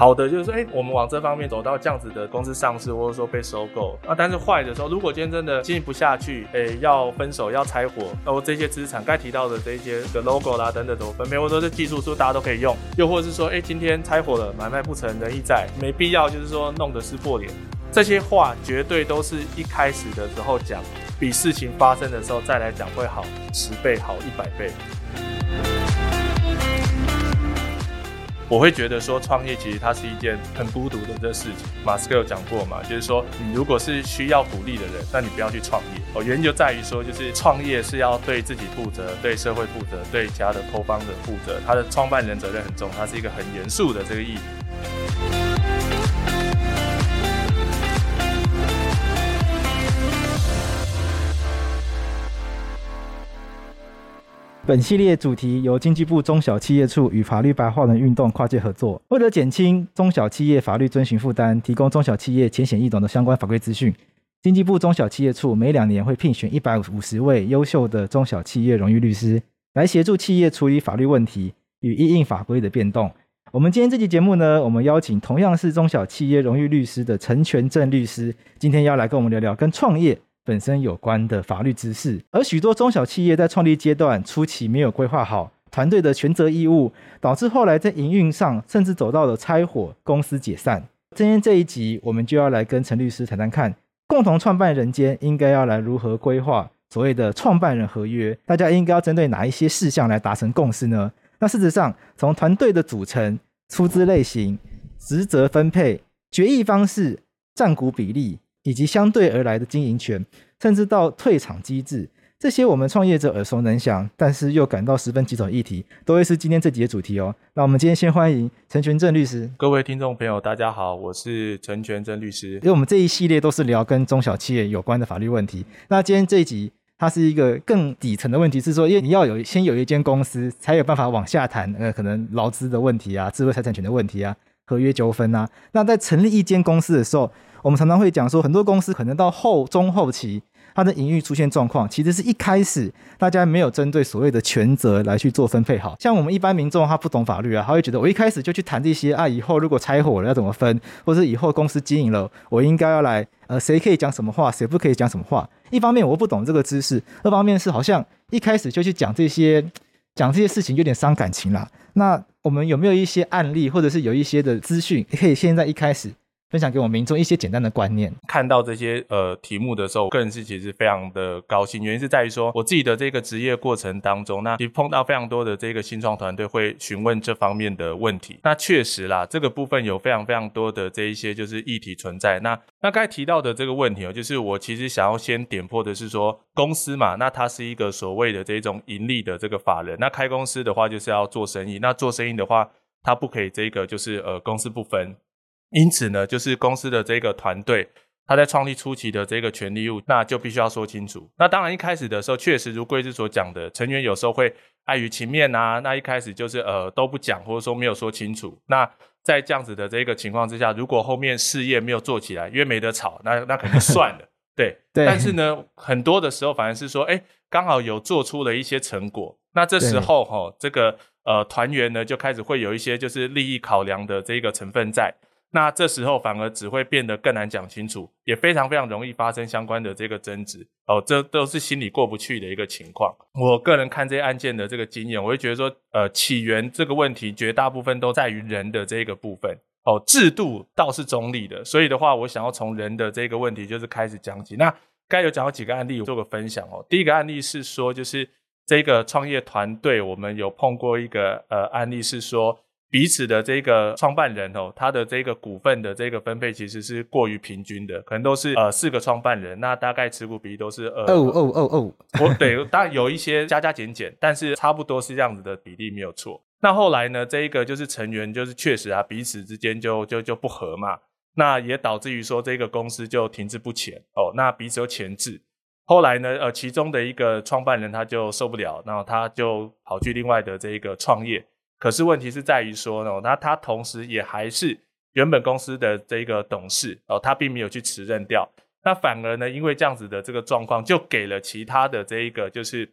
好的就是说，哎、我们往这方面走到这样子的公司上市，或者说被收购。那但是坏的时候，如果今天真的经营不下去，哎、要分手要拆伙，然后这些资产该提到的这些的 logo 啦等等都分配，或者说是技术是大家都可以用？又或是说，哎、今天拆伙了，买卖不成仁义在，没必要就是说弄得撕破脸。这些话绝对都是一开始的时候讲，比事情发生的时候再来讲会好十倍，好一百倍。我会觉得说，创业其实它是一件很孤独的这事情。马斯克有讲过嘛，就是说，你如果是需要鼓励的人，那你不要去创业。哦，原因就在于说，就是创业是要对自己负责、对社会负责、对家的后方的负责，他的创办人责任很重，他是一个很严肃的这个意义。本系列主题由经济部中小企业处与法律白话文运动跨界合作，为了减轻中小企业法律遵循负担，提供中小企业浅显易懂的相关法规资讯。经济部中小企业处每两年会聘选一百五十位优秀的中小企业荣誉律师，来协助企业处理法律问题与因应法规的变动。我们今天这期节目呢，我们邀请同样是中小企业荣誉律师的陈全正律师，今天要来跟我们聊聊跟创业。本身有关的法律知识，而许多中小企业在创立阶段初期没有规划好团队的权责义务，导致后来在营运上甚至走到了拆伙、公司解散。今天这一集，我们就要来跟陈律师谈谈看，共同创办人间应该要来如何规划所谓的创办人合约，大家应该要针对哪一些事项来达成共识呢？那事实上，从团队的组成、出资类型、职责分配、决议方式、占股比例。以及相对而来的经营权，甚至到退场机制，这些我们创业者耳熟能详，但是又感到十分棘手的议题，都会是今天这集的主题哦。那我们今天先欢迎陈全正律师。各位听众朋友，大家好，我是陈全正律师。因为我们这一系列都是聊跟中小企业有关的法律问题。那今天这一集，它是一个更底层的问题，是说，因为你要有先有一间公司，才有办法往下谈，呃，可能劳资的问题啊，智慧财产权的问题啊，合约纠纷啊。那在成立一间公司的时候，我们常常会讲说，很多公司可能到后中后期，它的营运出现状况，其实是一开始大家没有针对所谓的权责来去做分配好。像我们一般民众，他不懂法律啊，他会觉得我一开始就去谈这些啊，以后如果拆伙了要怎么分，或者以后公司经营了，我应该要来呃，谁可以讲什么话，谁不可以讲什么话。一方面我不懂这个知识，二方面是好像一开始就去讲这些讲这些事情有点伤感情啦。那我们有没有一些案例，或者是有一些的资讯，可以现在一开始？分享给我们民众一些简单的观念。看到这些呃题目的时候，我个人是其实非常的高兴。原因是在于说，我自己的这个职业过程当中，那其实碰到非常多的这个新创团队会询问这方面的问题。那确实啦，这个部分有非常非常多的这一些就是议题存在。那那刚才提到的这个问题哦，就是我其实想要先点破的是说，公司嘛，那它是一个所谓的这种盈利的这个法人。那开公司的话，就是要做生意。那做生意的话，它不可以这个就是呃公私不分。因此呢，就是公司的这个团队，他在创立初期的这个权利义务，那就必须要说清楚。那当然一开始的时候，确实如贵智所讲的，成员有时候会碍于情面啊，那一开始就是呃都不讲，或者说没有说清楚。那在这样子的这个情况之下，如果后面事业没有做起来，因为没得吵，那那肯定算了。对，对。但是呢，很多的时候反而是说，哎，刚好有做出了一些成果，那这时候哈、哦，这个呃团员呢就开始会有一些就是利益考量的这个成分在。那这时候反而只会变得更难讲清楚，也非常非常容易发生相关的这个争执哦，这都是心里过不去的一个情况。我个人看这些案件的这个经验，我会觉得说，呃，起源这个问题绝大部分都在于人的这个部分哦，制度倒是中立的，所以的话，我想要从人的这个问题就是开始讲起。那该有讲到几个案例，我做个分享哦。第一个案例是说，就是这个创业团队，我们有碰过一个呃案例是说。彼此的这个创办人哦，他的这个股份的这个分配其实是过于平均的，可能都是呃四个创办人，那大概持股比例都是二哦哦哦哦，我对，当然有一些加加减减，但是差不多是这样子的比例没有错。那后来呢，这一个就是成员就是确实啊，彼此之间就就就不和嘛，那也导致于说这个公司就停滞不前哦，那彼此有前置。后来呢，呃，其中的一个创办人他就受不了，然后他就跑去另外的这一个创业。可是问题是在于说呢，那他同时也还是原本公司的这个董事哦，他并没有去辞任掉，那反而呢，因为这样子的这个状况，就给了其他的这一个就是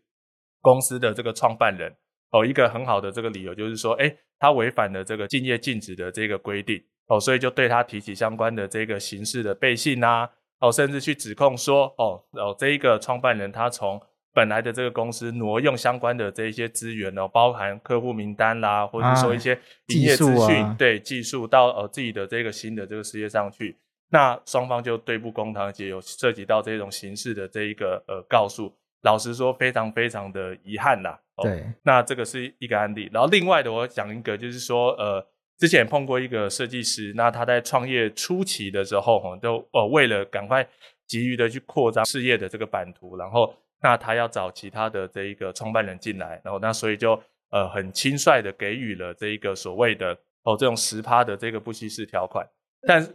公司的这个创办人哦一个很好的这个理由，就是说，诶，他违反了这个竞业禁止的这个规定哦，所以就对他提起相关的这个刑事的背信啊，哦，甚至去指控说，哦，哦，这一个创办人他从本来的这个公司挪用相关的这一些资源哦，包含客户名单啦，或者说一些营业资讯，啊、对技术到呃自己的这个新的这个事业上去，那双方就对簿公堂，而且有涉及到这种形式的这一个呃告诉。老实说，非常非常的遗憾啦。哦、对，那这个是一个案例。然后另外的，我讲一个，就是说，呃，之前碰过一个设计师，那他在创业初期的时候，哈，都呃为了赶快急于的去扩张事业的这个版图，然后。那他要找其他的这一个创办人进来，然后那所以就呃很轻率的给予了这一个所谓的哦这种十趴的这个不稀释条款，但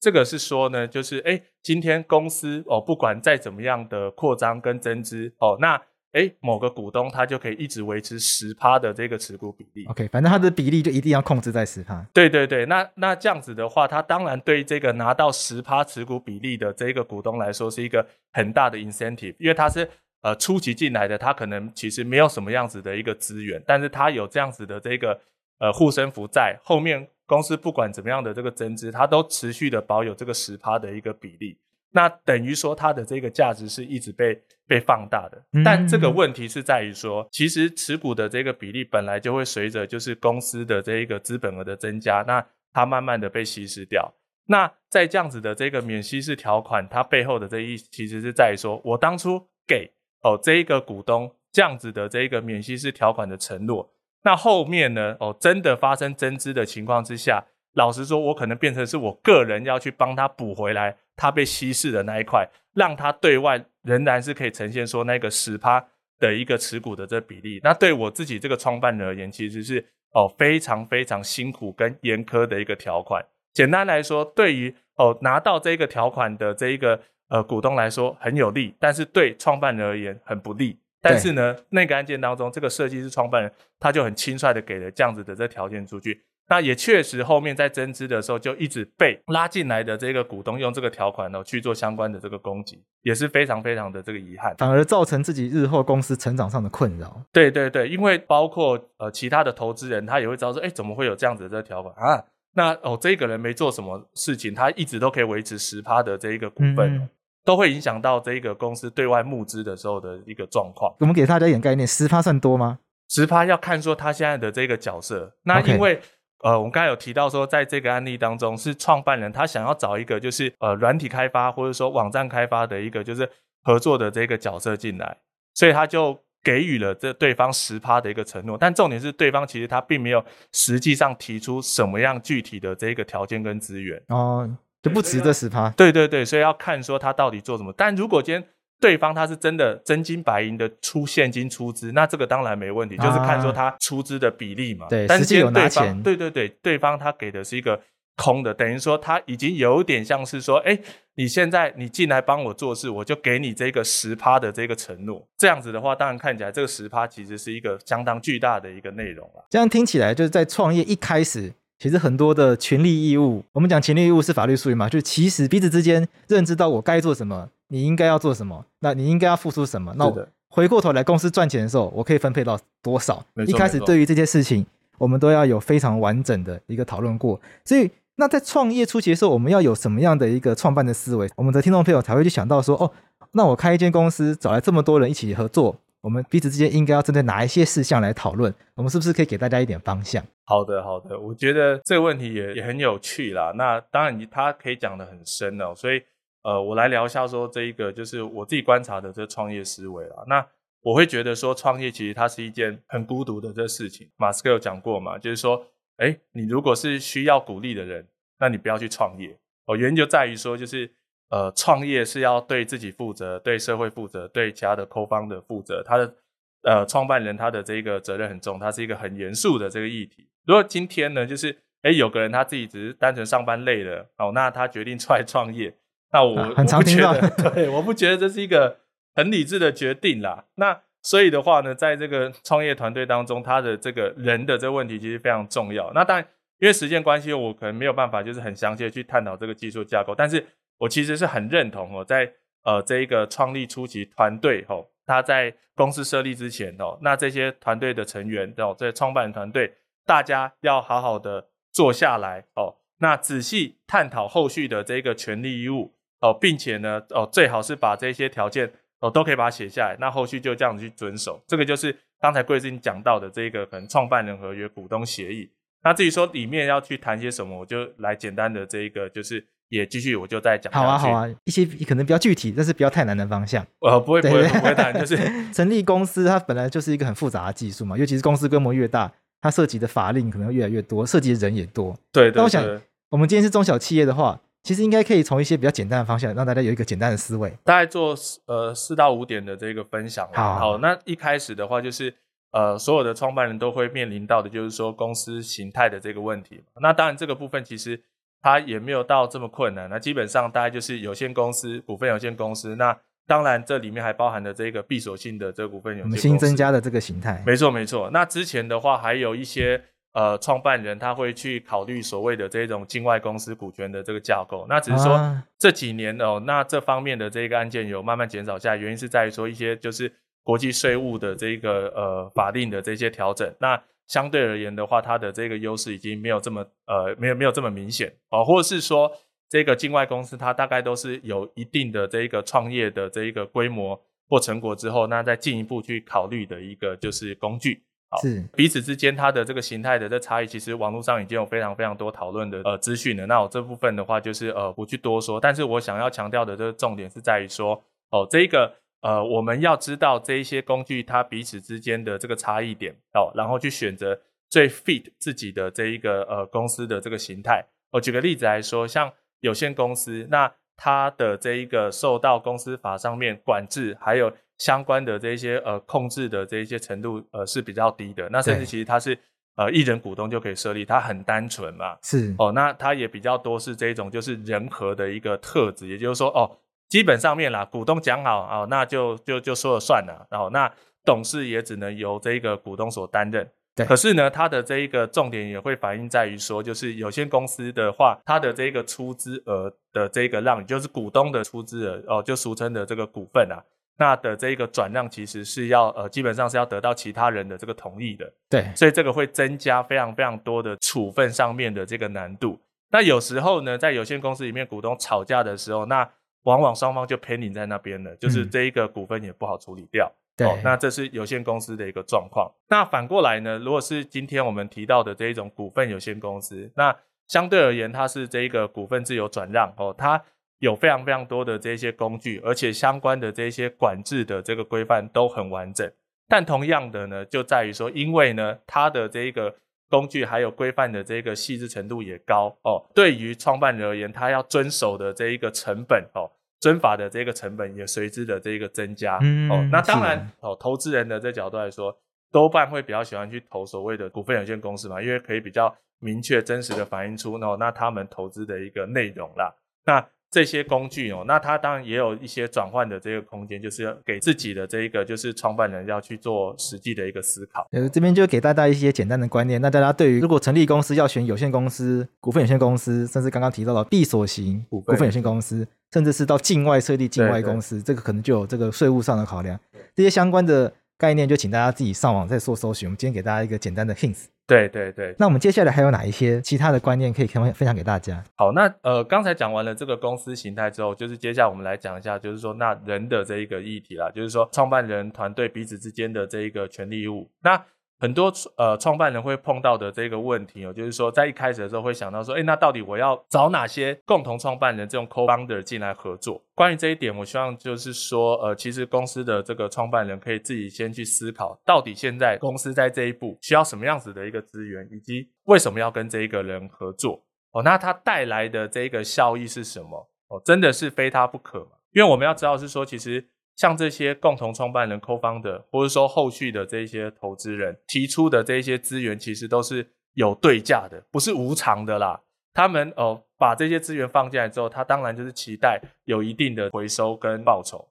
这个是说呢，就是哎今天公司哦不管再怎么样的扩张跟增资哦，那哎某个股东他就可以一直维持十趴的这个持股比例。OK，反正他的比例就一定要控制在十趴。对对对，那那这样子的话，他当然对这个拿到十趴持股比例的这个股东来说是一个很大的 incentive，因为他是。呃，初级进来的他可能其实没有什么样子的一个资源，但是他有这样子的这个呃护身符在，后面公司不管怎么样的这个增资，他都持续的保有这个十趴的一个比例，那等于说它的这个价值是一直被被放大的。但这个问题是在于说，其实持股的这个比例本来就会随着就是公司的这一个资本额的增加，那它慢慢的被稀释掉。那在这样子的这个免稀释条款，它背后的这一其实是在于说我当初给。哦，这一个股东这样子的这一个免息式条款的承诺，那后面呢？哦，真的发生增资的情况之下，老实说，我可能变成是我个人要去帮他补回来，他被稀释的那一块，让他对外仍然是可以呈现说那个十趴的一个持股的这比例。那对我自己这个创办人而言，其实是哦非常非常辛苦跟严苛的一个条款。简单来说，对于哦拿到这个条款的这一个。呃，股东来说很有利，但是对创办人而言很不利。但是呢，那个案件当中，这个设计师创办人他就很轻率的给了这样子的这条件出去。那也确实后面在增资的时候，就一直被拉进来的这个股东用这个条款呢去做相关的这个攻击，也是非常非常的这个遗憾，反而造成自己日后公司成长上的困扰。对对对，因为包括呃其他的投资人，他也会知道说，哎，怎么会有这样子的这个条款啊？那哦，这个人没做什么事情，他一直都可以维持十趴的这一个股份。嗯都会影响到这一个公司对外募资的时候的一个状况。我们给大家一点概念，十趴算多吗？十趴要看说他现在的这个角色。那因为.呃，我们刚才有提到说，在这个案例当中，是创办人他想要找一个就是呃软体开发或者说网站开发的一个就是合作的这个角色进来，所以他就给予了这对方十趴的一个承诺。但重点是，对方其实他并没有实际上提出什么样具体的这个条件跟资源哦。就不值这十趴，对对对，所以要看说他到底做什么。但如果今天对方他是真的真金白银的出现金出资，那这个当然没问题，啊、就是看说他出资的比例嘛。对，但是实际有拿钱。对对对，对方他给的是一个空的，等于说他已经有点像是说，哎，你现在你进来帮我做事，我就给你这个十趴的这个承诺。这样子的话，当然看起来这个十趴其实是一个相当巨大的一个内容了。这样听起来就是在创业一开始。其实很多的权利义务，我们讲权利义务是法律术语嘛，就是其实彼此之间认知到我该做什么，你应该要做什么，那你应该要付出什么。那我回过头来，公司赚钱的时候，我可以分配到多少？一开始对于这些事情，我们都要有非常完整的一个讨论过。所以，那在创业初期的时候，我们要有什么样的一个创办的思维，我们的听众朋友才会去想到说，哦，那我开一间公司，找来这么多人一起合作。我们彼此之间应该要针对哪一些事项来讨论？我们是不是可以给大家一点方向？好的，好的，我觉得这个问题也也很有趣啦。那当然，他可以讲得很深哦。所以，呃，我来聊一下说这一个就是我自己观察的这创业思维啊。那我会觉得说，创业其实它是一件很孤独的这事情。马斯克有讲过嘛，就是说，哎，你如果是需要鼓励的人，那你不要去创业哦。原因就在于说，就是。呃，创业是要对自己负责，对社会负责，对其他的 co-founder 负责。他的呃，创办人他的这个责任很重，他是一个很严肃的这个议题。如果今天呢，就是诶有个人他自己只是单纯上班累了，哦，那他决定出来创业，那我、啊、很常听到，对，我不觉得这是一个很理智的决定啦。那所以的话呢，在这个创业团队当中，他的这个人的这个问题其实非常重要。那当然，因为时间关系，我可能没有办法就是很详细的去探讨这个技术架构，但是。我其实是很认同哦，在呃这一个创立初期团队哦，他在公司设立之前哦，那这些团队的成员哦，这创办人团队，大家要好好的坐下来哦，那仔细探讨后续的这个权利义务哦，并且呢哦，最好是把这些条件哦都可以把它写下来，那后续就这样子去遵守。这个就是刚才贵司讲到的这个可能创办人合约、股东协议。那至于说里面要去谈些什么，我就来简单的这一个就是。也继续，我就再讲。好啊，好啊，一些可能比较具体，但是不要太难的方向。呃，不会，不会，不会太难。就是成立公司，它本来就是一个很复杂的技术嘛，尤其是公司规模越大，它涉及的法令可能会越来越多，涉及的人也多。对，对，对。那我想，我们今天是中小企业的话，其实应该可以从一些比较简单的方向，让大家有一个简单的思维。大概做呃四到五点的这个分享。好，好，那一开始的话，就是呃所有的创办人都会面临到的，就是说公司形态的这个问题。那当然，这个部分其实。它也没有到这么困难，那基本上大概就是有限公司、股份有限公司。那当然这里面还包含了这个闭锁性的这个股份有限公司。新增加的这个形态。没错没错。那之前的话还有一些呃创办人他会去考虑所谓的这种境外公司股权的这个架构。那只是说这几年哦，那这方面的这个案件有慢慢减少下来，原因是在于说一些就是国际税务的这个呃法令的这些调整。那相对而言的话，它的这个优势已经没有这么呃，没有没有这么明显哦，或者是说这个境外公司它大概都是有一定的这一个创业的这一个规模或成果之后，那再进一步去考虑的一个就是工具。好，是彼此之间它的这个形态的这差异，其实网络上已经有非常非常多讨论的呃资讯了。那我这部分的话就是呃不去多说，但是我想要强调的这个重点是在于说哦这一个。呃，我们要知道这一些工具它彼此之间的这个差异点哦，然后去选择最 fit 自己的这一个呃公司的这个形态。我举个例子来说，像有限公司，那它的这一个受到公司法上面管制，还有相关的这些呃控制的这一些程度呃是比较低的。那甚至其实它是呃一人股东就可以设立，它很单纯嘛。是哦，那它也比较多是这种就是人和的一个特质，也就是说哦。基本上面啦，股东讲好哦，那就就就说了算了。然后那董事也只能由这个股东所担任。对。可是呢，它的这一个重点也会反映在于说，就是有限公司的话，它的这个出资额的这个让，就是股东的出资额哦，就俗称的这个股份啊，那的这个转让其实是要呃，基本上是要得到其他人的这个同意的。对。所以这个会增加非常非常多的处分上面的这个难度。那有时候呢，在有限公司里面，股东吵架的时候，那往往双方就偏临在那边了，就是这一个股份也不好处理掉。嗯、对、哦，那这是有限公司的一个状况。那反过来呢，如果是今天我们提到的这一种股份有限公司，那相对而言，它是这一个股份自由转让哦，它有非常非常多的这些工具，而且相关的这些管制的这个规范都很完整。但同样的呢，就在于说，因为呢，它的这一个工具还有规范的这个细致程度也高哦。对于创办人而言，他要遵守的这一个成本哦，遵法的这个成本也随之的这个增加。嗯，哦，那当然哦，投资人的这角度来说，多半会比较喜欢去投所谓的股份有限公司嘛，因为可以比较明确真实的反映出哦，那他们投资的一个内容啦。那这些工具哦，那它当然也有一些转换的这个空间，就是要给自己的这一个就是创办人要去做实际的一个思考。呃，这边就给大家一些简单的观念。那大家对于如果成立公司要选有限公司、股份有限公司，甚至刚刚提到的闭锁型股份有限公司，甚至是到境外设立境外公司，这个可能就有这个税务上的考量。这些相关的概念，就请大家自己上网再做搜寻。我们今天给大家一个简单的 hints。对对对，那我们接下来还有哪一些其他的观念可以分分享给大家？好，那呃，刚才讲完了这个公司形态之后，就是接下来我们来讲一下，就是说那人的这一个议题啦，就是说创办人团队彼此之间的这一个权利义务。那很多呃创办人会碰到的这个问题哦，就是说在一开始的时候会想到说，诶，那到底我要找哪些共同创办人这种 co-founder 进来合作？关于这一点，我希望就是说，呃，其实公司的这个创办人可以自己先去思考，到底现在公司在这一步需要什么样子的一个资源，以及为什么要跟这一个人合作哦？那他带来的这个效益是什么？哦，真的是非他不可吗？因为我们要知道是说，其实。像这些共同创办人 Co 方的或者说后续的这些投资人提出的这些资源，其实都是有对价的，不是无偿的啦。他们哦、把这些资源放进来之后，他当然就是期待有一定的回收跟报酬。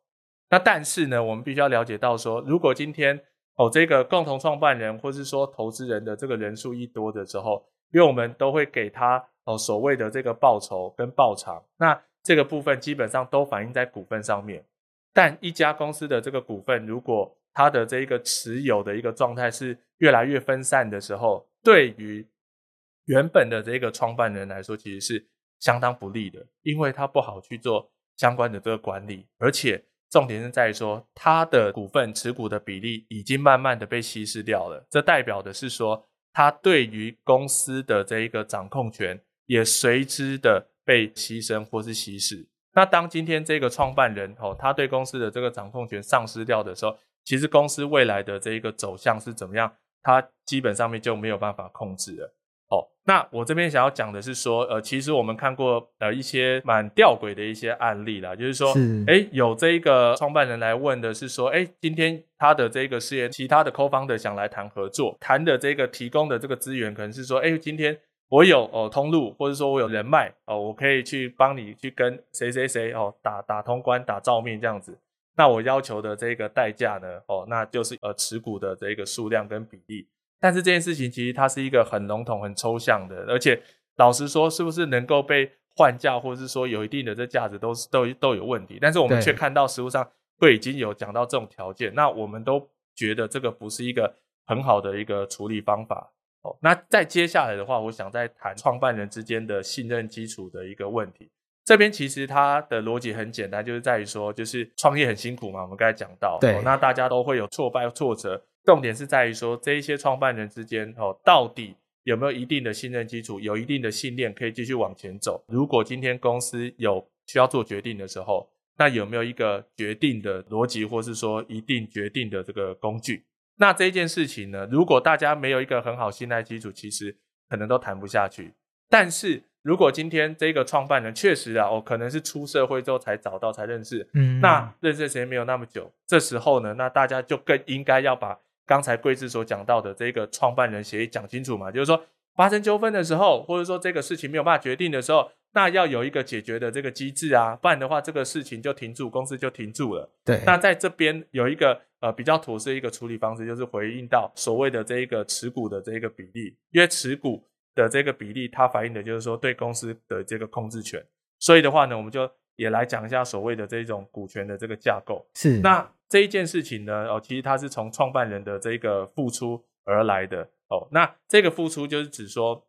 那但是呢，我们必须要了解到说，如果今天哦这个共同创办人或是说投资人的这个人数一多的时候，因为我们都会给他哦所谓的这个报酬跟报偿，那这个部分基本上都反映在股份上面。但一家公司的这个股份，如果它的这一个持有的一个状态是越来越分散的时候，对于原本的这个创办人来说，其实是相当不利的，因为他不好去做相关的这个管理，而且重点是在于说，他的股份持股的比例已经慢慢的被稀释掉了，这代表的是说，他对于公司的这一个掌控权也随之的被牺牲或是稀释。那当今天这个创办人哦，他对公司的这个掌控权丧失掉的时候，其实公司未来的这一个走向是怎么样，他基本上面就没有办法控制了。哦，那我这边想要讲的是说，呃，其实我们看过呃一些蛮吊诡的一些案例啦，就是说，是诶有这一个创办人来问的是说，哎今天他的这个事业，其他的 co-founder 想来谈合作，谈的这个提供的这个资源，可能是说，哎今天。我有哦通路，或者说我有人脉哦，我可以去帮你去跟谁谁谁哦打打通关、打照面这样子。那我要求的这个代价呢，哦，那就是呃持股的这个数量跟比例。但是这件事情其实它是一个很笼统、很抽象的，而且老实说，是不是能够被换价，或者是说有一定的这价值，都是都都有问题。但是我们却看到实物上会已经有讲到这种条件，那我们都觉得这个不是一个很好的一个处理方法。哦，那再接下来的话，我想再谈创办人之间的信任基础的一个问题。这边其实它的逻辑很简单，就是在于说，就是创业很辛苦嘛，我们刚才讲到，对，哦，那大家都会有挫败、挫折，重点是在于说，这一些创办人之间，哦，到底有没有一定的信任基础，有一定的信念，可以继续往前走。如果今天公司有需要做决定的时候，那有没有一个决定的逻辑，或是说一定决定的这个工具？那这件事情呢，如果大家没有一个很好信赖基础，其实可能都谈不下去。但是如果今天这个创办人确实啊，哦，可能是出社会之后才找到才认识，嗯，那认识的时间没有那么久，这时候呢，那大家就更应该要把刚才贵志所讲到的这个创办人协议讲清楚嘛，就是说发生纠纷的时候，或者说这个事情没有办法决定的时候。那要有一个解决的这个机制啊，不然的话，这个事情就停住，公司就停住了。对。那在这边有一个呃比较妥适一个处理方式，就是回应到所谓的这一个持股的这一个比例，因为持股的这个比例，它反映的就是说对公司的这个控制权。所以的话呢，我们就也来讲一下所谓的这种股权的这个架构。是。那这一件事情呢，哦，其实它是从创办人的这个付出而来的。哦，那这个付出就是指说。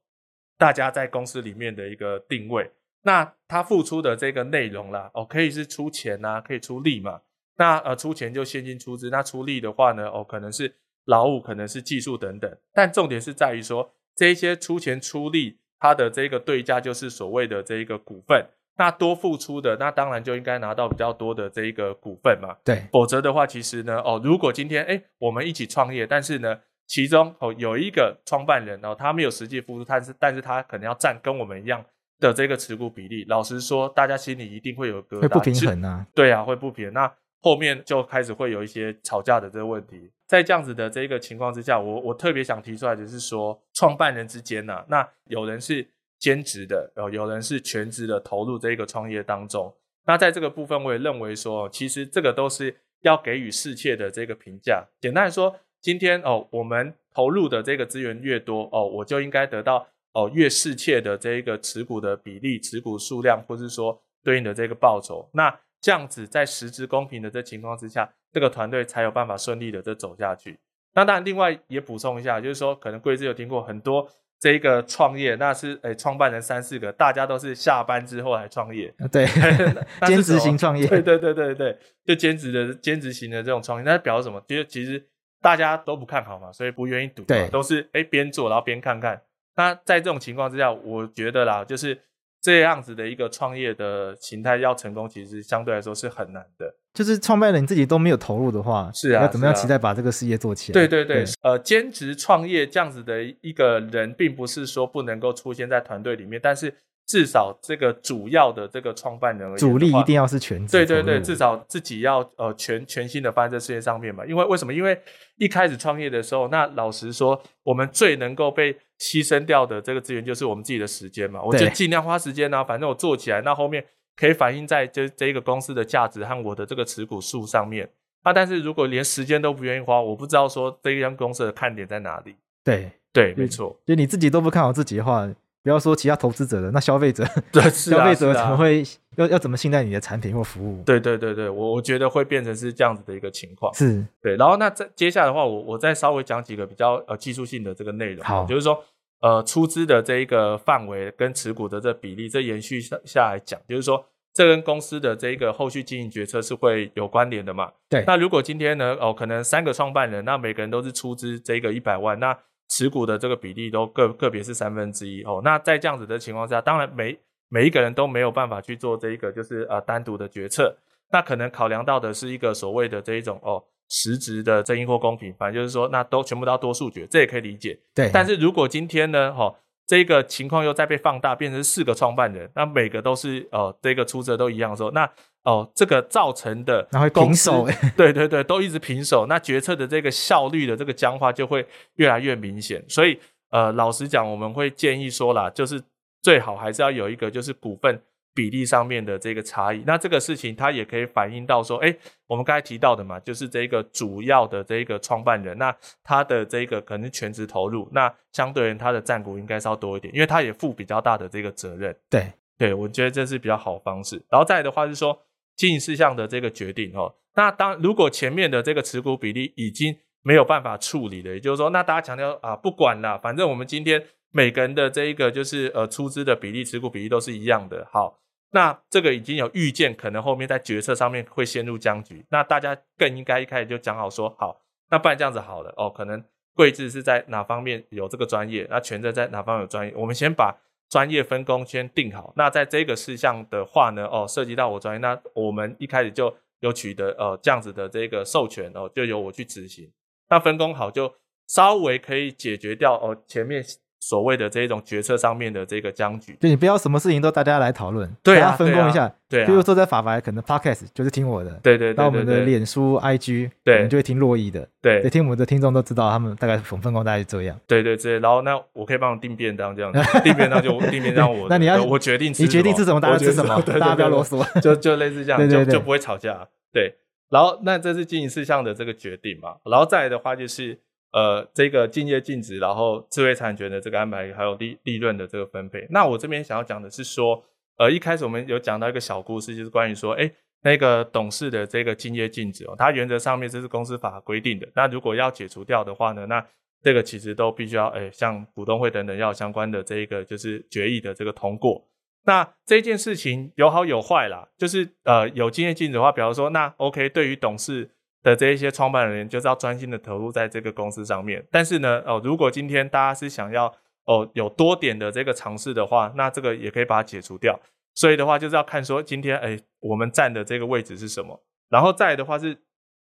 大家在公司里面的一个定位，那他付出的这个内容啦，哦，可以是出钱呐、啊，可以出力嘛。那呃，出钱就现金出资，那出力的话呢，哦，可能是劳务，可能是技术等等。但重点是在于说，这一些出钱出力，它的这个对价就是所谓的这一个股份。那多付出的，那当然就应该拿到比较多的这一个股份嘛。对，否则的话，其实呢，哦，如果今天哎，我们一起创业，但是呢。其中哦有一个创办人哦，他没有实际付出，但是但是他可能要占跟我们一样的这个持股比例。老实说，大家心里一定会有疙瘩，会不平衡啊。对啊，会不平衡。那后面就开始会有一些吵架的这个问题。在这样子的这个情况之下，我我特别想提出来的是说，创办人之间呢、啊，那有人是兼职的，哦，有人是全职的投入这个创业当中。那在这个部分，我也认为说，其实这个都是要给予适切的这个评价。简单来说。今天哦，我们投入的这个资源越多哦，我就应该得到哦越适切的这一个持股的比例、持股数量，或是说对应的这个报酬。那这样子在实质公平的这情况之下，这个团队才有办法顺利的这走下去。那当然，另外也补充一下，就是说可能贵志有听过很多这个创业，那是诶创办人三四个，大家都是下班之后来创业，对，兼职型创业，对对对对对，就兼职的兼职型的这种创业，那表示什么？其实其实。大家都不看好嘛，所以不愿意赌，对，都是哎边做然后边看看。那在这种情况之下，我觉得啦，就是这样子的一个创业的形态要成功，其实相对来说是很难的。就是创办人你自己都没有投入的话，是啊，要怎么样期待把这个事业做起来？对对对，对呃，兼职创业这样子的一个人，并不是说不能够出现在团队里面，但是。至少这个主要的这个创办人而言，主力一定要是全职。对对对，至少自己要呃全全新的放在这事业上面嘛。因为为什么？因为一开始创业的时候，那老实说，我们最能够被牺牲掉的这个资源就是我们自己的时间嘛。我就尽量花时间呢、啊，反正我做起来，那后面可以反映在这这一个公司的价值和我的这个持股数上面。啊，但是如果连时间都不愿意花，我不知道说这一家公司的看点在哪里。对对，没错。就你自己都不看好自己的话。不要说其他投资者了，那消费者，对，消费者怎么会要要怎么信赖你的产品或服务？对对对对，我我觉得会变成是这样子的一个情况。是对，然后那再接下来的话，我我再稍微讲几个比较呃技术性的这个内容。好，就是说呃出资的这一个范围跟持股的这比例，这延续下下来讲，就是说这跟公司的这一个后续经营决策是会有关联的嘛？对。那如果今天呢，哦，可能三个创办人，那每个人都是出资这个一百万，那持股的这个比例都个个别是三分之一哦。那在这样子的情况下，当然每每一个人都没有办法去做这一个就是呃单独的决策。那可能考量到的是一个所谓的这一种哦实质的正义或公平，反正就是说那都全部都要多数决，这也可以理解。对。但是如果今天呢，哈、哦，这个情况又再被放大，变成四个创办人，那每个都是哦这个出资都一样的时候，那哦这个造成的然后平手，对对对，都一直平手，那决策的这个效率的这个僵化就会越来越明显。所以呃，老实讲，我们会建议说啦，就是最好还是要有一个就是股份。比例上面的这个差异，那这个事情它也可以反映到说，哎，我们刚才提到的嘛，就是这个主要的这个创办人，那他的这个可能全职投入，那相对于他的占股应该是要多一点，因为他也负比较大的这个责任。对，对，我觉得这是比较好的方式。然后再来的话是说，经营事项的这个决定哦，那当如果前面的这个持股比例已经没有办法处理的，也就是说，那大家强调啊，不管了，反正我们今天每个人的这一个就是呃出资的比例、持股比例都是一样的，好。那这个已经有预见，可能后面在决策上面会陷入僵局。那大家更应该一开始就讲好说，好，那不然这样子好了哦，可能贵智是在哪方面有这个专业，那权证在哪方面有专业，我们先把专业分工先定好。那在这个事项的话呢，哦，涉及到我专业，那我们一开始就有取得呃这样子的这个授权哦，就由我去执行。那分工好，就稍微可以解决掉哦前面。所谓的这种决策上面的这个僵局，就你不要什么事情都大家来讨论，对啊，大家分工一下，对啊，比如说在法白可能 podcast 就是听我的，对对对，那我们的脸书 IG，对，你就会听洛伊的，对，听我们的听众都知道，他们大概分分工大概是这样，对对对，然后那我可以帮你订便当这样子，订便当就订便当我，那你要我决定吃，你决定吃什么，大家吃什么，大家不要啰嗦，就就类似这样，就就不会吵架，对，然后那这是经营事项的这个决定嘛，然后再来的话就是。呃，这个竞业禁止，然后智慧产权的这个安排，还有利利润的这个分配。那我这边想要讲的是说，呃，一开始我们有讲到一个小故事，就是关于说，哎，那个董事的这个竞业禁止哦，它原则上面这是公司法规定的。那如果要解除掉的话呢，那这个其实都必须要，哎，像股东会等等要相关的这一个就是决议的这个通过。那这件事情有好有坏啦，就是呃有竞业净值的话，比方说，那 OK，对于董事。的这一些创办人员就是要专心的投入在这个公司上面，但是呢，哦，如果今天大家是想要哦有多点的这个尝试的话，那这个也可以把它解除掉。所以的话就是要看说今天哎我们站的这个位置是什么，然后再来的话是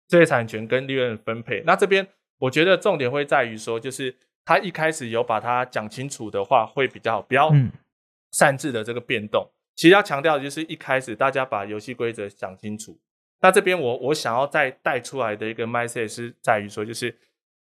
这些产权跟利润分配。那这边我觉得重点会在于说，就是他一开始有把它讲清楚的话会比较好，不要擅自的这个变动。其实要强调的就是一开始大家把游戏规则讲清楚。那这边我我想要再带出来的一个 message 是在于说，就是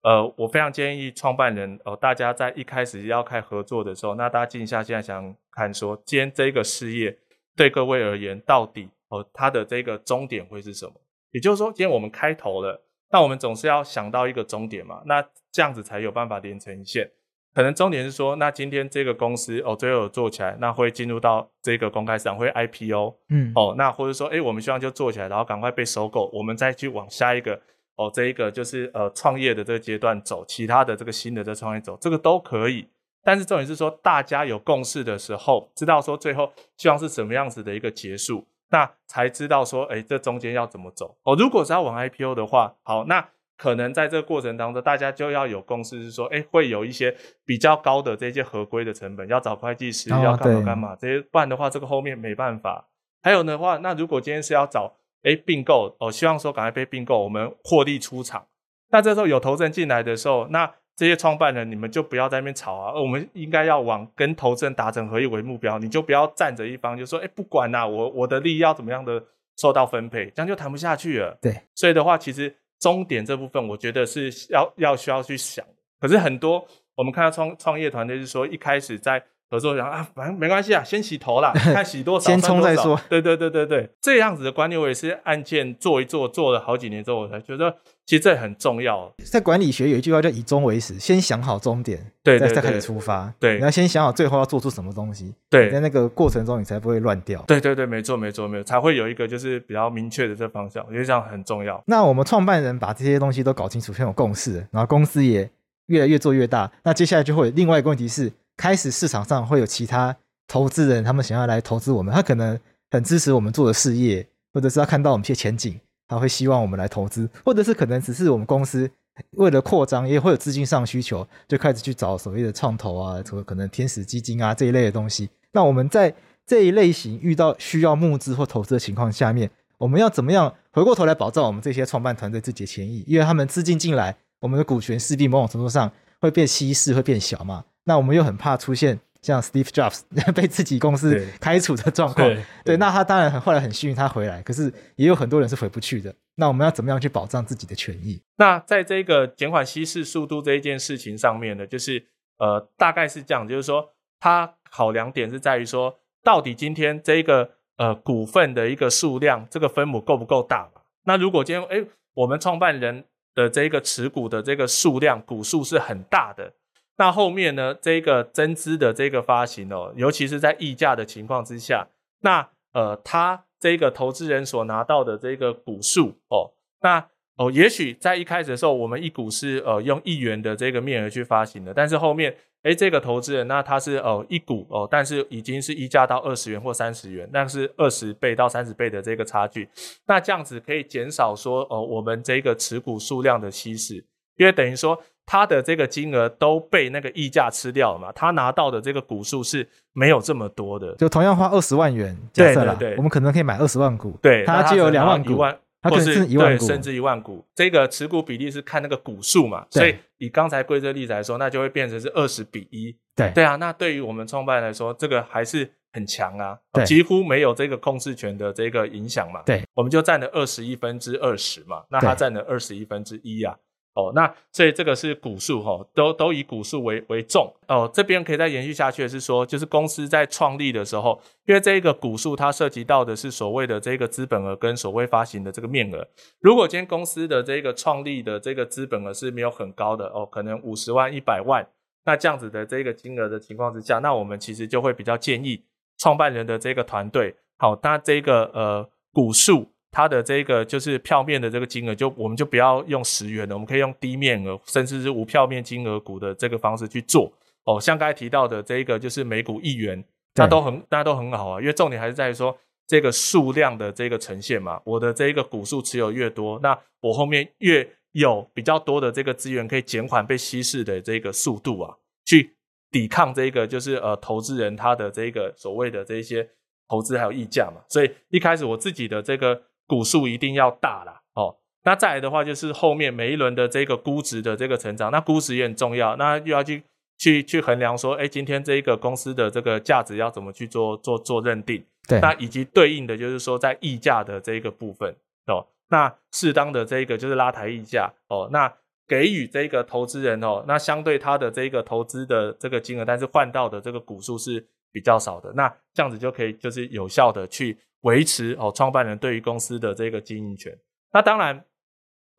呃，我非常建议创办人哦、呃，大家在一开始要开合作的时候，那大家静下心来想看说，今天这个事业对各位而言，到底、呃、它的这个终点会是什么？也就是说，今天我们开头了，那我们总是要想到一个终点嘛，那这样子才有办法连成一线。可能重点是说，那今天这个公司哦，最后有做起来，那会进入到这个公开市场，会 IPO，嗯，哦，那或者说，诶，我们希望就做起来，然后赶快被收购，我们再去往下一个哦，这一个就是呃创业的这个阶段走，其他的这个新的这创业走，这个都可以。但是重点是说，大家有共识的时候，知道说最后希望是什么样子的一个结束，那才知道说，诶，这中间要怎么走。哦，如果是要往 IPO 的话，好，那。可能在这个过程当中，大家就要有共识，是说，哎，会有一些比较高的这些合规的成本，要找会计师，哦、要干嘛干嘛，这些，不然的话，这个后面没办法。还有的话，那如果今天是要找，哎，并购，哦，希望说赶快被并购，我们获利出场。那这时候有投资人进来的时候，那这些创办人，你们就不要在那边吵啊，我们应该要往跟投资人达成合意为目标，你就不要站着一方，就说，哎，不管啦、啊，我我的利益要怎么样的受到分配，这样就谈不下去了。对，所以的话，其实。终点这部分，我觉得是要要需要去想。可是很多我们看到创创业团队是说，一开始在合作然后啊，反正没关系啊，先洗头啦，看洗多少，先冲再说。对对对对对，这样子的观念，我也是案件做一做，做了好几年之后，我才觉得其实这很重要。在管理学有一句话叫“以终为始”，先想好终点，对，对，对，再再开始出发。对，你要先想好最后要做出什么东西。对，在那个过程中，你才不会乱掉。对对对，没错没错没错，才会有一个就是比较明确的这方向。我觉得这样很重要。那我们创办人把这些东西都搞清楚，先有共识，然后公司也。越来越做越大，那接下来就会有另外一个问题是，开始市场上会有其他投资人，他们想要来投资我们，他可能很支持我们做的事业，或者是他看到我们一些前景，他会希望我们来投资，或者是可能只是我们公司为了扩张，也会有资金上需求，就开始去找所谓的创投啊，什么可能天使基金啊这一类的东西。那我们在这一类型遇到需要募资或投资的情况下面，我们要怎么样回过头来保障我们这些创办团队自己的权益？因为他们资金进来，我们的股权势必某种程度上会变稀释，会变小嘛。那我们又很怕出现像 Steve Jobs 被自己公司开除的状况。对，那他当然很后来很幸运他回来，可是也有很多人是回不去的。那我们要怎么样去保障自己的权益？那在这个减缓稀释速度这一件事情上面呢，就是呃，大概是这样，就是说，它考量点是在于说。到底今天这一个呃股份的一个数量，这个分母够不够大嘛？那如果今天哎我们创办人的这个持股的这个数量股数是很大的，那后面呢这个增资的这个发行哦，尤其是在溢价的情况之下，那呃他这个投资人所拿到的这个股数哦，那哦也许在一开始的时候，我们一股是呃用一元的这个面额去发行的，但是后面。诶，这个投资人，那他是哦一股哦，但是已经是溢价到二十元或三十元，那是二十倍到三十倍的这个差距。那这样子可以减少说哦，我们这个持股数量的稀释，因为等于说他的这个金额都被那个溢价吃掉了嘛，他拿到的这个股数是没有这么多的。就同样花二十万元，假设啦，对对对，我们可能可以买二十万股，对，他就有两万股。或是一万股，甚至一万股，这个持股比例是看那个股数嘛，所以以刚才贵这例子来说，那就会变成是二十比一。对对啊，那对于我们创办来说，这个还是很强啊，几乎没有这个控制权的这个影响嘛。对，我们就占了二十一分之二十嘛，那它占了二十一分之一啊。哦，那所以这个是股数哈，都都以股数为为重哦。这边可以再延续下去的是说，就是公司在创立的时候，因为这个股数它涉及到的是所谓的这个资本额跟所谓发行的这个面额。如果今天公司的这个创立的这个资本额是没有很高的哦，可能五十万、一百万，那这样子的这个金额的情况之下，那我们其实就会比较建议创办人的这个团队，好，那这个呃股数。它的这个就是票面的这个金额，就我们就不要用十元了，我们可以用低面额，甚至是无票面金额股的这个方式去做。哦，像刚才提到的这一个就是每股一元，那都很大家都很好啊，因为重点还是在于说这个数量的这个呈现嘛。我的这一个股数持有越多，那我后面越有比较多的这个资源可以减缓被稀释的这个速度啊，去抵抗这个就是呃投资人他的这个所谓的这一些投资还有溢价嘛。所以一开始我自己的这个。股数一定要大啦，哦，那再来的话就是后面每一轮的这个估值的这个成长，那估值也很重要，那又要去去去衡量说，哎，今天这一个公司的这个价值要怎么去做做做认定？对，那以及对应的就是说在溢价的这个部分哦，那适当的这个就是拉抬溢价哦，那给予这个投资人哦，那相对他的这个投资的这个金额，但是换到的这个股数是比较少的，那这样子就可以就是有效的去。维持哦，创办人对于公司的这个经营权。那当然，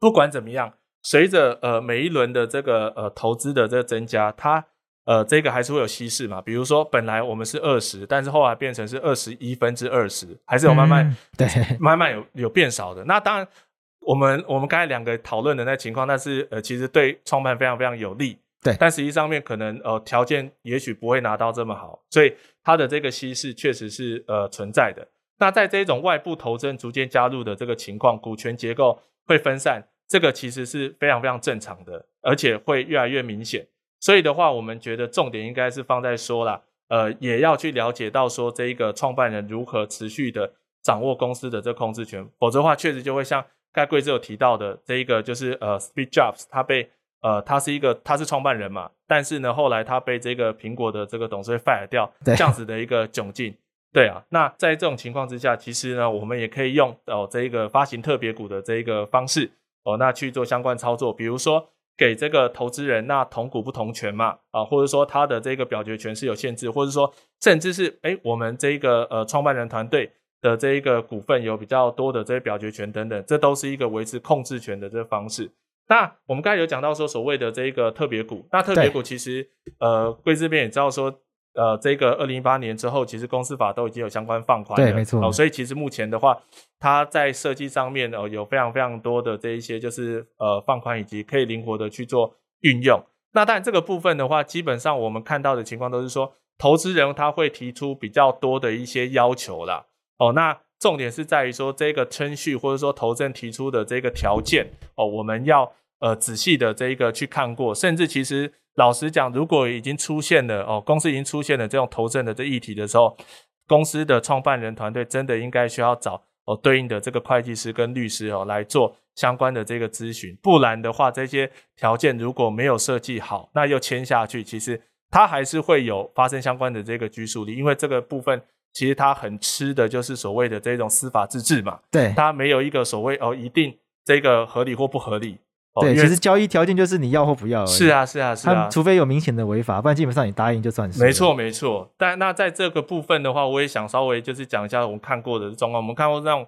不管怎么样，随着呃每一轮的这个呃投资的这个增加，它呃这个还是会有稀释嘛。比如说，本来我们是二十，但是后来变成是二十一分之二十，还是有慢慢、嗯、对慢慢有有变少的。那当然，我们我们刚才两个讨论的那情况，那是呃其实对创办非常非常有利。对，但实际上面可能呃条件也许不会拿到这么好，所以它的这个稀释确实是呃存在的。那在这种外部投资人逐渐加入的这个情况，股权结构会分散，这个其实是非常非常正常的，而且会越来越明显。所以的话，我们觉得重点应该是放在说啦，呃，也要去了解到说这一个创办人如何持续的掌握公司的这个控制权，否则的话，确实就会像盖贵子有提到的这一个，就是呃，Steve Jobs 他被呃，他是一个他是创办人嘛，但是呢，后来他被这个苹果的这个董事会 fire 掉，这样子的一个窘境。对啊，那在这种情况之下，其实呢，我们也可以用哦这一个发行特别股的这一个方式哦，那去做相关操作，比如说给这个投资人那同股不同权嘛啊，或者说他的这个表决权是有限制，或者说甚至是诶我们这个呃创办人团队的这一个股份有比较多的这些表决权等等，这都是一个维持控制权的这个方式。那我们刚才有讲到说所谓的这一个特别股，那特别股其实呃贵这边也知道说。呃，这个二零一八年之后，其实公司法都已经有相关放宽了，对，没错。哦，所以其实目前的话，它在设计上面哦，有非常非常多的这一些就是呃放宽以及可以灵活的去做运用。那当然这个部分的话，基本上我们看到的情况都是说，投资人他会提出比较多的一些要求啦。哦，那重点是在于说这个程序或者说投资人提出的这个条件哦，我们要呃仔细的这个去看过，甚至其实老实讲，如果已经出现了哦，公司已经出现了这种投证的这议题的时候，公司的创办人团队真的应该需要找哦对应的这个会计师跟律师哦来做相关的这个咨询，不然的话，这些条件如果没有设计好，那又签下去，其实它还是会有发生相关的这个拘束力，因为这个部分。其实他很吃的就是所谓的这种司法自治嘛，对，他没有一个所谓哦，一定这个合理或不合理。哦、对，其实交易条件就是你要或不要而已。是啊，是啊，是啊。除非有明显的违法，不然基本上你答应就算是。没错，没错。但那在这个部分的话，我也想稍微就是讲一下我们看过的状况。我们看过这种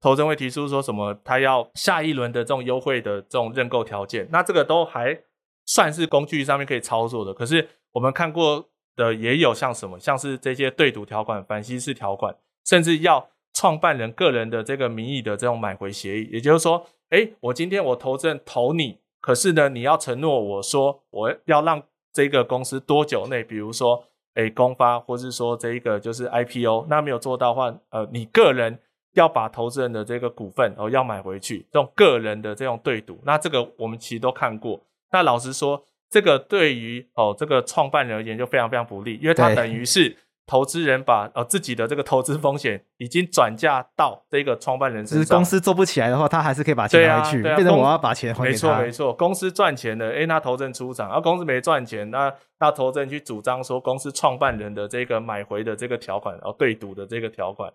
投资人会提出说什么，他要下一轮的这种优惠的这种认购条件，那这个都还算是工具上面可以操作的。可是我们看过。的也有像什么，像是这些对赌条款、反稀释条款，甚至要创办人个人的这个名义的这种买回协议。也就是说，诶，我今天我投资人投你，可是呢，你要承诺我说我要让这个公司多久内，比如说，哎，公发，或是说这一个就是 IPO，那没有做到的话，呃，你个人要把投资人的这个股份哦要买回去，这种个人的这种对赌，那这个我们其实都看过。那老实说。这个对于哦，这个创办人而言就非常非常不利，因为他等于是投资人把呃自己的这个投资风险已经转嫁到这个创办人身上。公司做不起来的话，他还是可以把钱拿回去，变成我要把钱还给他。没错没错，公司赚钱了，诶，那投资人出场；而公司没赚钱，那那投资人去主张说公司创办人的这个买回的这个条款，然后对赌的这个条款。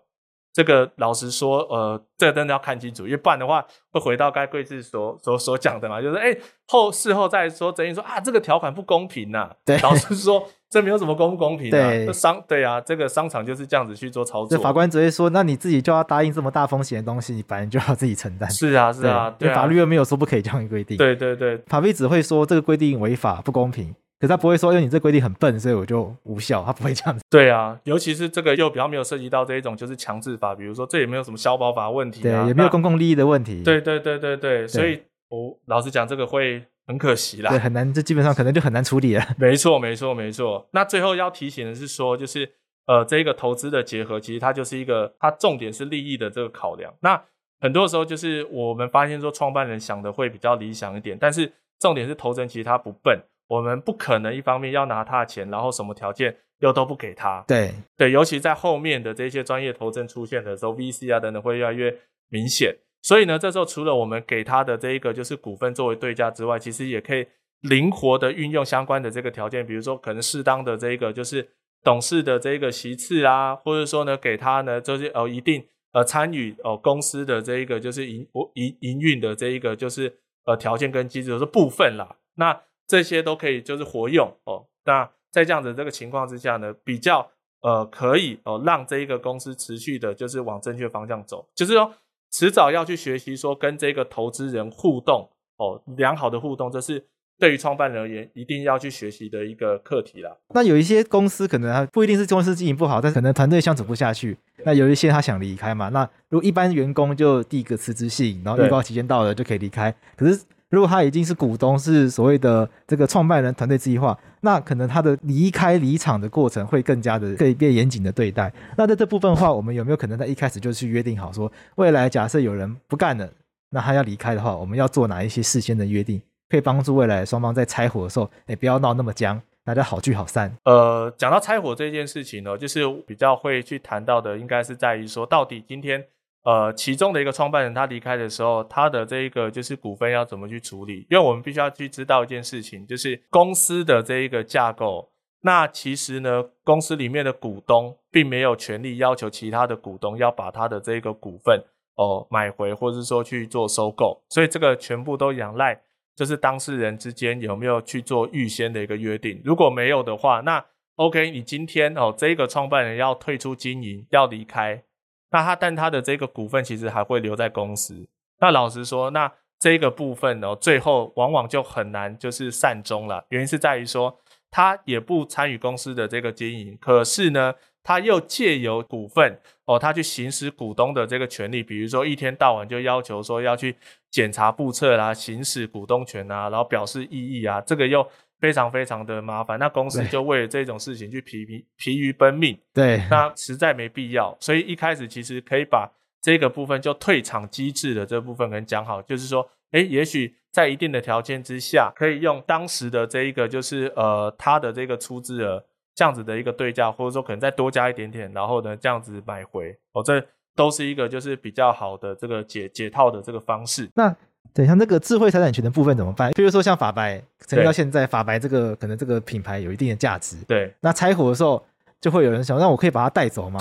这个老实说，呃，这个真的要看清楚，因为不然的话会回到该贵志所所所讲的嘛，就是哎后事后再说，等于说啊这个条款不公平呐、啊。对，老实说这没有什么公不公平啊。对，商对啊，这个商场就是这样子去做操作。法官只会说，那你自己就要答应这么大风险的东西，你反正就要自己承担。是啊是啊，对，对啊，法律又没有说不可以这样规定。对对对，法律只会说这个规定违法不公平。可是他不会说，因为你这规定很笨，所以我就无效。他不会这样子。对啊，尤其是这个又比较没有涉及到这一种就是强制法，比如说这也没有什么消保法问题、啊，对，也没有公共利益的问题。对对对对对，所以我老实讲，这个会很可惜啦。对，很难，这基本上可能就很难处理了。没错，没错，没错。那最后要提醒的是说，就是呃，这个投资的结合，其实它就是一个，它重点是利益的这个考量。那很多时候就是我们发现说，创办人想的会比较理想一点，但是重点是投资人其实他不笨。我们不可能一方面要拿他的钱，然后什么条件又都不给他。对对，尤其在后面的这些专业投资出现的时候，VC 啊等等会越来越明显。所以呢，这时候除了我们给他的这一个就是股份作为对价之外，其实也可以灵活的运用相关的这个条件，比如说可能适当的这一个就是董事的这个席次啊，或者说呢给他呢就是呃一定呃参与哦公司的这一个就是营营营运的这一个就是呃条件跟机制，就是部分啦。那这些都可以就是活用哦。那在这样的这个情况之下呢，比较呃可以哦让这一个公司持续的就是往正确方向走，就是说迟早要去学习说跟这个投资人互动哦，良好的互动，这是对于创办人而言一定要去学习的一个课题啦。那有一些公司可能他不一定是公司经营不好，但是可能团队相处不下去。那有一些他想离开嘛，那如果一般员工就递个辞职信，然后预告期间到了就可以离开。可是如果他已经是股东，是所谓的这个创办人团队计划，那可能他的离开离场的过程会更加的可以被严谨的对待。那在这部分的话，我们有没有可能在一开始就去约定好说，未来假设有人不干了，那他要离开的话，我们要做哪一些事先的约定，可以帮助未来双方在拆伙的时候，哎，不要闹那么僵，大家好聚好散。呃，讲到拆伙这件事情呢，就是比较会去谈到的，应该是在于说，到底今天。呃，其中的一个创办人他离开的时候，他的这一个就是股份要怎么去处理？因为我们必须要去知道一件事情，就是公司的这一个架构。那其实呢，公司里面的股东并没有权利要求其他的股东要把他的这个股份哦买回，或者是说去做收购。所以这个全部都仰赖就是当事人之间有没有去做预先的一个约定。如果没有的话，那 OK，你今天哦这个创办人要退出经营，要离开。那他但他的这个股份其实还会留在公司。那老实说，那这个部分呢，最后往往就很难就是善终了。原因是在于说，他也不参与公司的这个经营，可是呢，他又借由股份哦，他去行使股东的这个权利，比如说一天到晚就要求说要去检查簿册啦，行使股东权啊，然后表示异议啊，这个又非常非常的麻烦。那公司就为了这种事情去疲疲疲于奔命。对，那实在没必要。所以一开始其实可以把这个部分就退场机制的这部分跟讲好，就是说，诶，也许在一定的条件之下，可以用当时的这一个就是呃他的这个出资额这样子的一个对价，或者说可能再多加一点点，然后呢这样子买回哦这。都是一个就是比较好的这个解解套的这个方式。那等一下那个智慧财产权的部分怎么办？比如说像法白，成立到现在，法白这个可能这个品牌有一定的价值。对。那拆伙的时候，就会有人想，那我可以把它带走吗？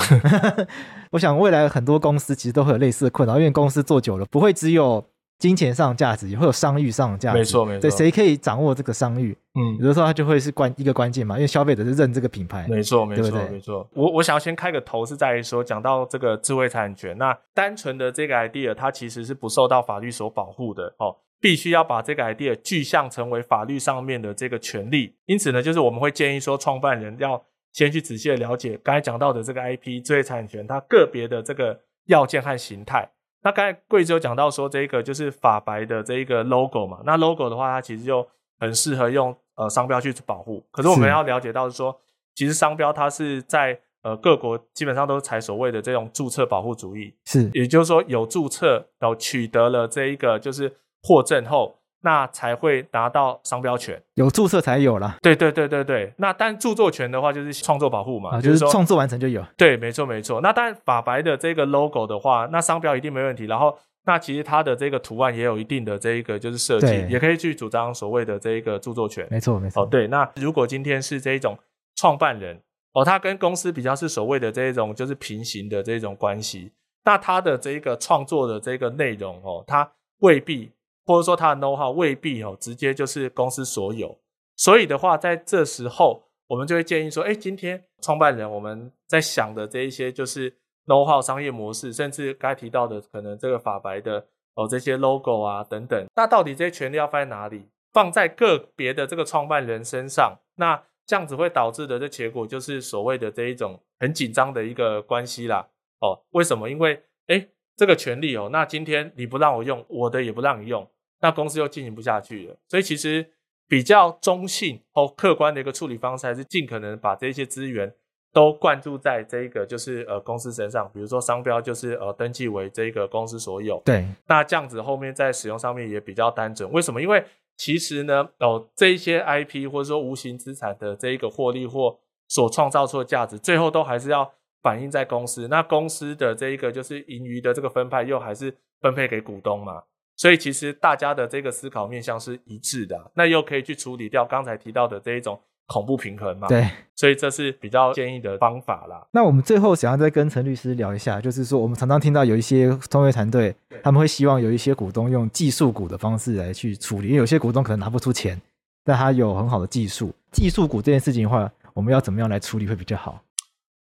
我想未来很多公司其实都会有类似的困扰，因为公司做久了，不会只有。金钱上的价值也会有商誉上的价值，没错没错。对，谁可以掌握这个商誉？嗯，有的时候它就会是关一个关键嘛，因为消费者是认这个品牌。没错没错没错。我我想要先开个头，是在于说，讲到这个智慧财产权，那单纯的这个 idea 它其实是不受到法律所保护的哦，必须要把这个 idea 具象成为法律上面的这个权利。因此呢，就是我们会建议说，创办人要先去仔细的了解刚才讲到的这个 IP 智慧财产权它个别的这个要件和形态。那刚才贵州讲到说，这个就是法白的这一个 logo 嘛，那 logo 的话，它其实就很适合用呃商标去保护。可是我们要了解到是说，其实商标它是在呃各国基本上都是采所谓的这种注册保护主义，是，也就是说有注册，然后取得了这一个就是获证后。那才会拿到商标权，有注册才有啦。对对对对对。那但著作权的话，就是创作保护嘛，啊、就是创作完成就有。对，没错没错。那但法白的这个 logo 的话，那商标一定没问题。然后，那其实它的这个图案也有一定的这一个就是设计，也可以去主张所谓的这一个著作权。没错没错。哦，对。那如果今天是这一种创办人哦，他跟公司比较是所谓的这一种就是平行的这种关系，那他的这一个创作的这个内容哦，他未必。或者说他的 know how 未必哦，直接就是公司所有，所以的话，在这时候我们就会建议说，哎，今天创办人我们在想的这一些就是 know how 商业模式，甚至该提到的可能这个法白的哦这些 logo 啊等等，那到底这些权利要放在哪里？放在个别的这个创办人身上，那这样子会导致的这结果就是所谓的这一种很紧张的一个关系啦。哦，为什么？因为哎。这个权利哦，那今天你不让我用，我的也不让你用，那公司又进行不下去了。所以其实比较中性哦客观的一个处理方式，还是尽可能把这些资源都灌注在这个就是呃公司身上。比如说商标就是呃登记为这个公司所有，对，那这样子后面在使用上面也比较单纯。为什么？因为其实呢，哦这一些 IP 或者说无形资产的这一个获利或所创造出的价值，最后都还是要。反映在公司，那公司的这一个就是盈余的这个分派，又还是分配给股东嘛？所以其实大家的这个思考面向是一致的，啊，那又可以去处理掉刚才提到的这一种恐怖平衡嘛？对，所以这是比较建议的方法啦。那我们最后想要再跟陈律师聊一下，就是说我们常常听到有一些创业团队，他们会希望有一些股东用技术股的方式来去处理，因为有些股东可能拿不出钱，但他有很好的技术，技术股这件事情的话，我们要怎么样来处理会比较好？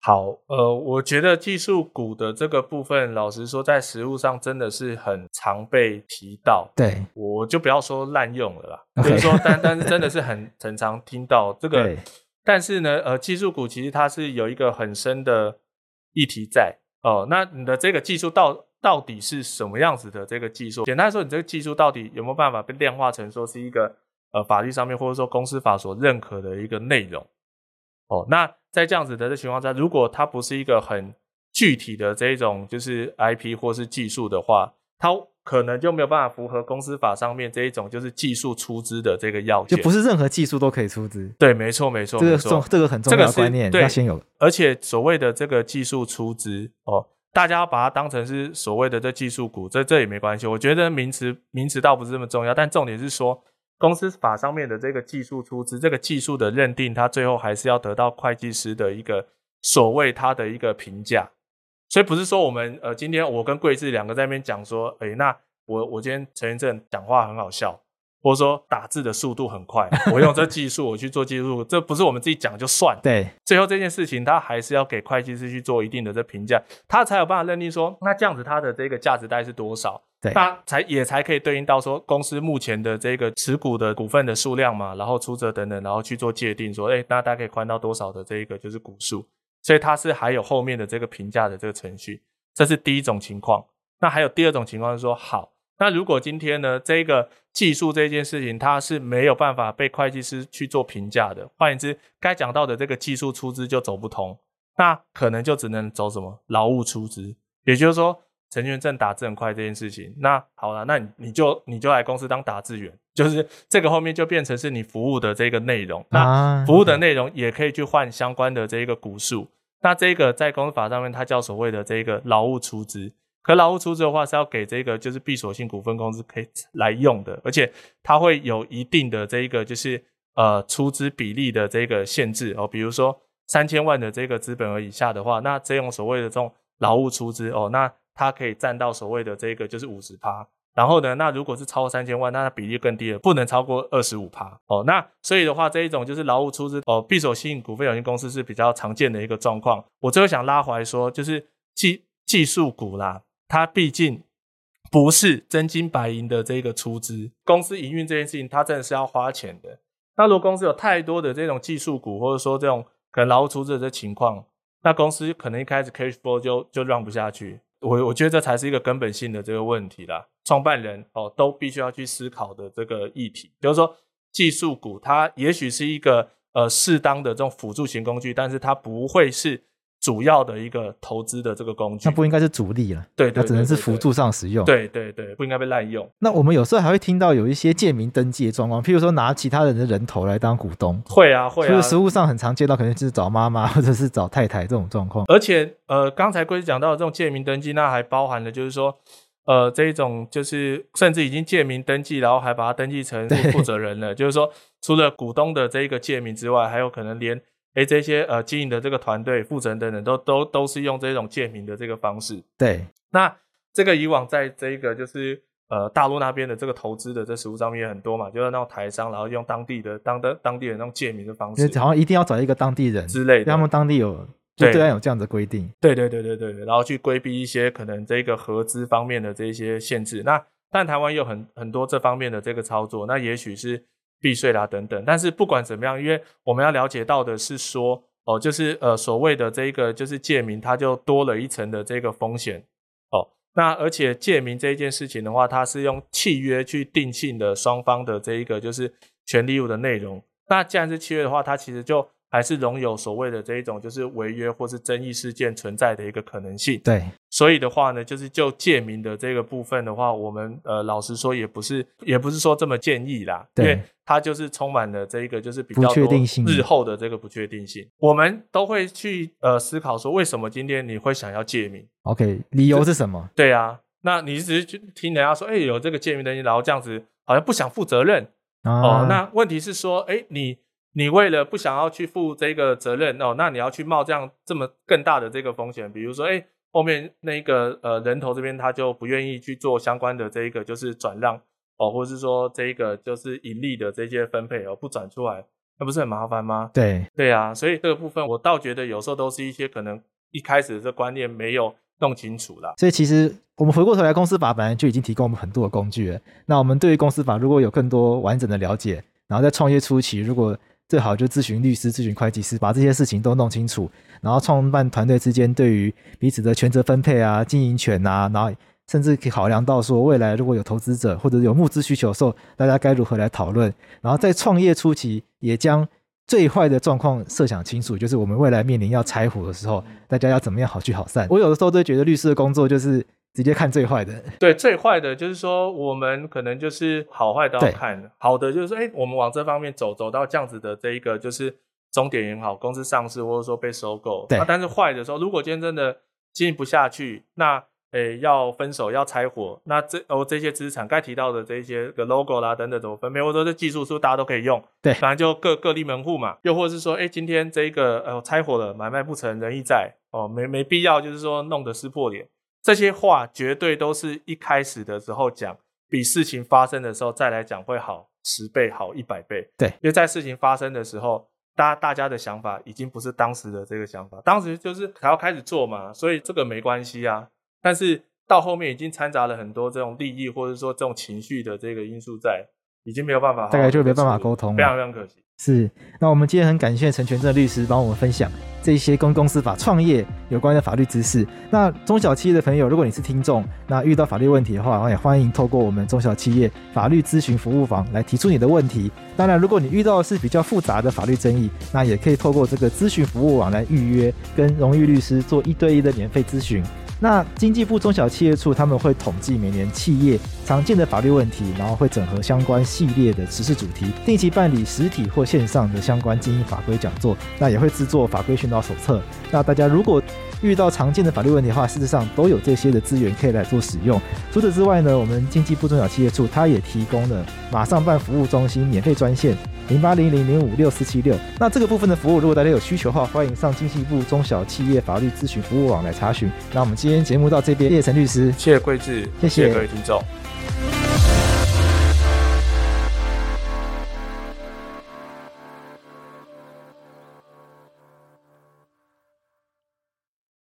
好，呃，我觉得技术股的这个部分，老实说，在实务上真的是很常被提到。对，我就不要说滥用了啦，就是说，但但是真的是很很常听到这个。但是呢，呃，技术股其实它是有一个很深的议题在哦，呃。那你的这个技术到到底是什么样子的这个技术？简单说，你这个技术到底有没有办法被量化成说是一个呃法律上面或者说公司法所认可的一个内容？哦，那。在这样子的这情况下，如果它不是一个很具体的这一种就是 IP 或是技术的话，它可能就没有办法符合公司法上面这一种就是技术出资的这个要件。就不是任何技术都可以出资。对，没错，没错，这个重，这个很重要的观念，这个、要先有。而且所谓的这个技术出资哦，大家要把它当成是所谓的这技术股，这这也没关系。我觉得名词名词倒不是这么重要，但重点是说。公司法上面的这个技术出资，这个技术的认定，它最后还是要得到会计师的一个所谓他的一个评价。所以不是说我们呃，今天我跟贵志两个在那边讲说，诶，那我我今天陈先生讲话很好笑，或者说打字的速度很快，我用这技术我去做技术，这不是我们自己讲就算。对，最后这件事情他还是要给会计师去做一定的这评价，他才有办法认定说，那这样子它的这个价值大概是多少。那才也才可以对应到说公司目前的这个持股的股份的数量嘛，然后出责等等，然后去做界定说，哎，那大概可以宽到多少的这一个就是股数，所以它是还有后面的这个评价的这个程序，这是第一种情况。那还有第二种情况是说，好，那如果今天呢，这个技术这件事情它是没有办法被会计师去做评价的，换言之，该讲到的这个技术出资就走不通，那可能就只能走什么劳务出资，也就是说。陈全正打字很快这件事情，那好了，那你你就你就来公司当打字员，就是这个后面就变成是你服务的这个内容，那服务的内容也可以去换相关的这个股数，那这个在公司法上面它叫所谓的这个劳务出资，可劳务出资的话是要给这个就是闭锁性股份公司可以来用的，而且它会有一定的这一个就是呃出资比例的这个限制哦，比如说三千万的这个资本额以下的话，那这种所谓的这种劳务出资哦，那它可以占到所谓的这个就是五十趴，然后呢，那如果是超过三千万，那它比例更低了，不能超过二十五趴哦。那所以的话，这一种就是劳务出资哦，闭锁性股份有限公司是比较常见的一个状况。我最后想拉回来说，就是技技术股啦，它毕竟不是真金白银的这个出资，公司营运这件事情，它真的是要花钱的。那如果公司有太多的这种技术股，或者说这种可能劳务出资的这情况，那公司可能一开始 cash flow 就就让不下去。我我觉得这才是一个根本性的这个问题啦，创办人哦都必须要去思考的这个议题，比如说技术股它也许是一个呃适当的这种辅助型工具，但是它不会是。主要的一个投资的这个工具，那不应该是主力了，对，对，对，对，对，它只能是辅助上使用，对对对，不应该被滥用。那我们有时候还会听到有一些借名登记的状况，譬如说拿其他人的人头来当股东，会啊会啊，就是实务上很常见到，可能就是找妈妈或者是找太太这种状况。而且呃，刚才龟讲到的这种借名登记，那还包含了就是说，呃，这一种就是甚至已经借名登记，然后还把它登记成负责人了，就是说，除了股东的这一个借名之外，还有可能连。诶，这些呃经营的这个团队、负责人等等，都都都是用这种借名的这个方式。对，那这个以往在这个就是呃大陆那边的这个投资的这实物上面也很多嘛，就是那种台商，然后用当地的当的当地人那种借名的方式，好像一定要找一个当地人之类的，他们当地有就对岸有这样的规定。对对对对对对，然后去规避一些可能这个合资方面的这些限制。那但台湾有很很多这方面的这个操作，那也许是。避税啦等等，但是不管怎么样，因为我们要了解到的是说，哦，就是呃所谓的这个就是借名，它就多了一层的这个风险哦。那而且借名这一件事情的话，它是用契约去定性的双方的这一个就是权利义务的内容。那既然是契约的话，它其实就。还是容有所谓的这一种就是违约或是争议事件存在的一个可能性。对，所以的话呢，就是就借名的这个部分的话，我们呃老实说也不是也不是说这么建议啦，对，因为它就是充满了这一个就是比较多日后的这个不确定性。我们都会去呃思考说，为什么今天你会想要借名？OK，理由是什么？对啊，那你只是去听人家说，哎、欸，有这个借名登记，然后这样子好像不想负责任、啊、哦。那问题是说，哎、欸，你。你为了不想要去负这个责任哦，那你要去冒这样这么更大的这个风险，比如说，哎，后面那个呃人头这边他就不愿意去做相关的这一个就是转让哦，或者是说这一个就是盈利的这些分配哦，不转出来，那不是很麻烦吗？对对啊，所以这个部分我倒觉得有时候都是一些可能一开始的这观念没有弄清楚啦。所以其实我们回过头来，公司法本来就已经提供我们很多的工具了。那我们对于公司法如果有更多完整的了解，然后在创业初期如果最好就咨询律师、咨询会计师，把这些事情都弄清楚。然后创办团队之间对于彼此的权责分配啊、经营权啊，然后甚至可以考量到说未来如果有投资者或者有募资需求的时候，大家该如何来讨论。然后在创业初期，也将最坏的状况设想清楚，就是我们未来面临要拆伙的时候，大家要怎么样好聚好散。我有的时候都觉得律师的工作就是。直接看最坏的，对，最坏的就是说，我们可能就是好坏都要看。好的就是说，哎，我们往这方面走，走到这样子的这一个就是终点也好，公司上市或者说被收购。对。啊、但是坏的时候，如果今天真的经营不下去，那诶要分手要拆伙，那这哦这些资产该提到的这些个 logo 啦等等怎么分配，或者说这技术是不是大家都可以用？对，反正就各各立门户嘛。又或者是说，哎，今天这一个呃拆伙了，买卖不成仁义在哦，没没必要就是说弄得撕破脸。这些话绝对都是一开始的时候讲，比事情发生的时候再来讲会好十倍，好一百倍。对，因为在事情发生的时候，大家大家的想法已经不是当时的这个想法，当时就是还要开始做嘛，所以这个没关系啊。但是到后面已经掺杂了很多这种利益或者说这种情绪的这个因素在，已经没有办法好好，大概就没办法沟通，非常非常可惜。是，那我们今天很感谢陈全正律师帮我们分享。这些跟公司法创业有关的法律知识。那中小企业的朋友，如果你是听众，那遇到法律问题的话，也欢迎透过我们中小企业法律咨询服务房来提出你的问题。当然，如果你遇到的是比较复杂的法律争议，那也可以透过这个咨询服务网来预约，跟荣誉律师做一对一的免费咨询。那经济部中小企业处他们会统计每年企业常见的法律问题，然后会整合相关系列的时事主题，定期办理实体或线上的相关经营法规讲座。那也会制作法规训导手册。那大家如果遇到常见的法律问题的话，事实上都有这些的资源可以来做使用。除此之外呢，我们经济部中小企业处它也提供了马上办服务中心免费专线零八零零零五六四七六。那这个部分的服务，如果大家有需求的话，欢迎上经济部中小企业法律咨询服务网来查询。那我们今天节目到这边，谢谢陈律师，谢谢桂志，谢谢各位听众。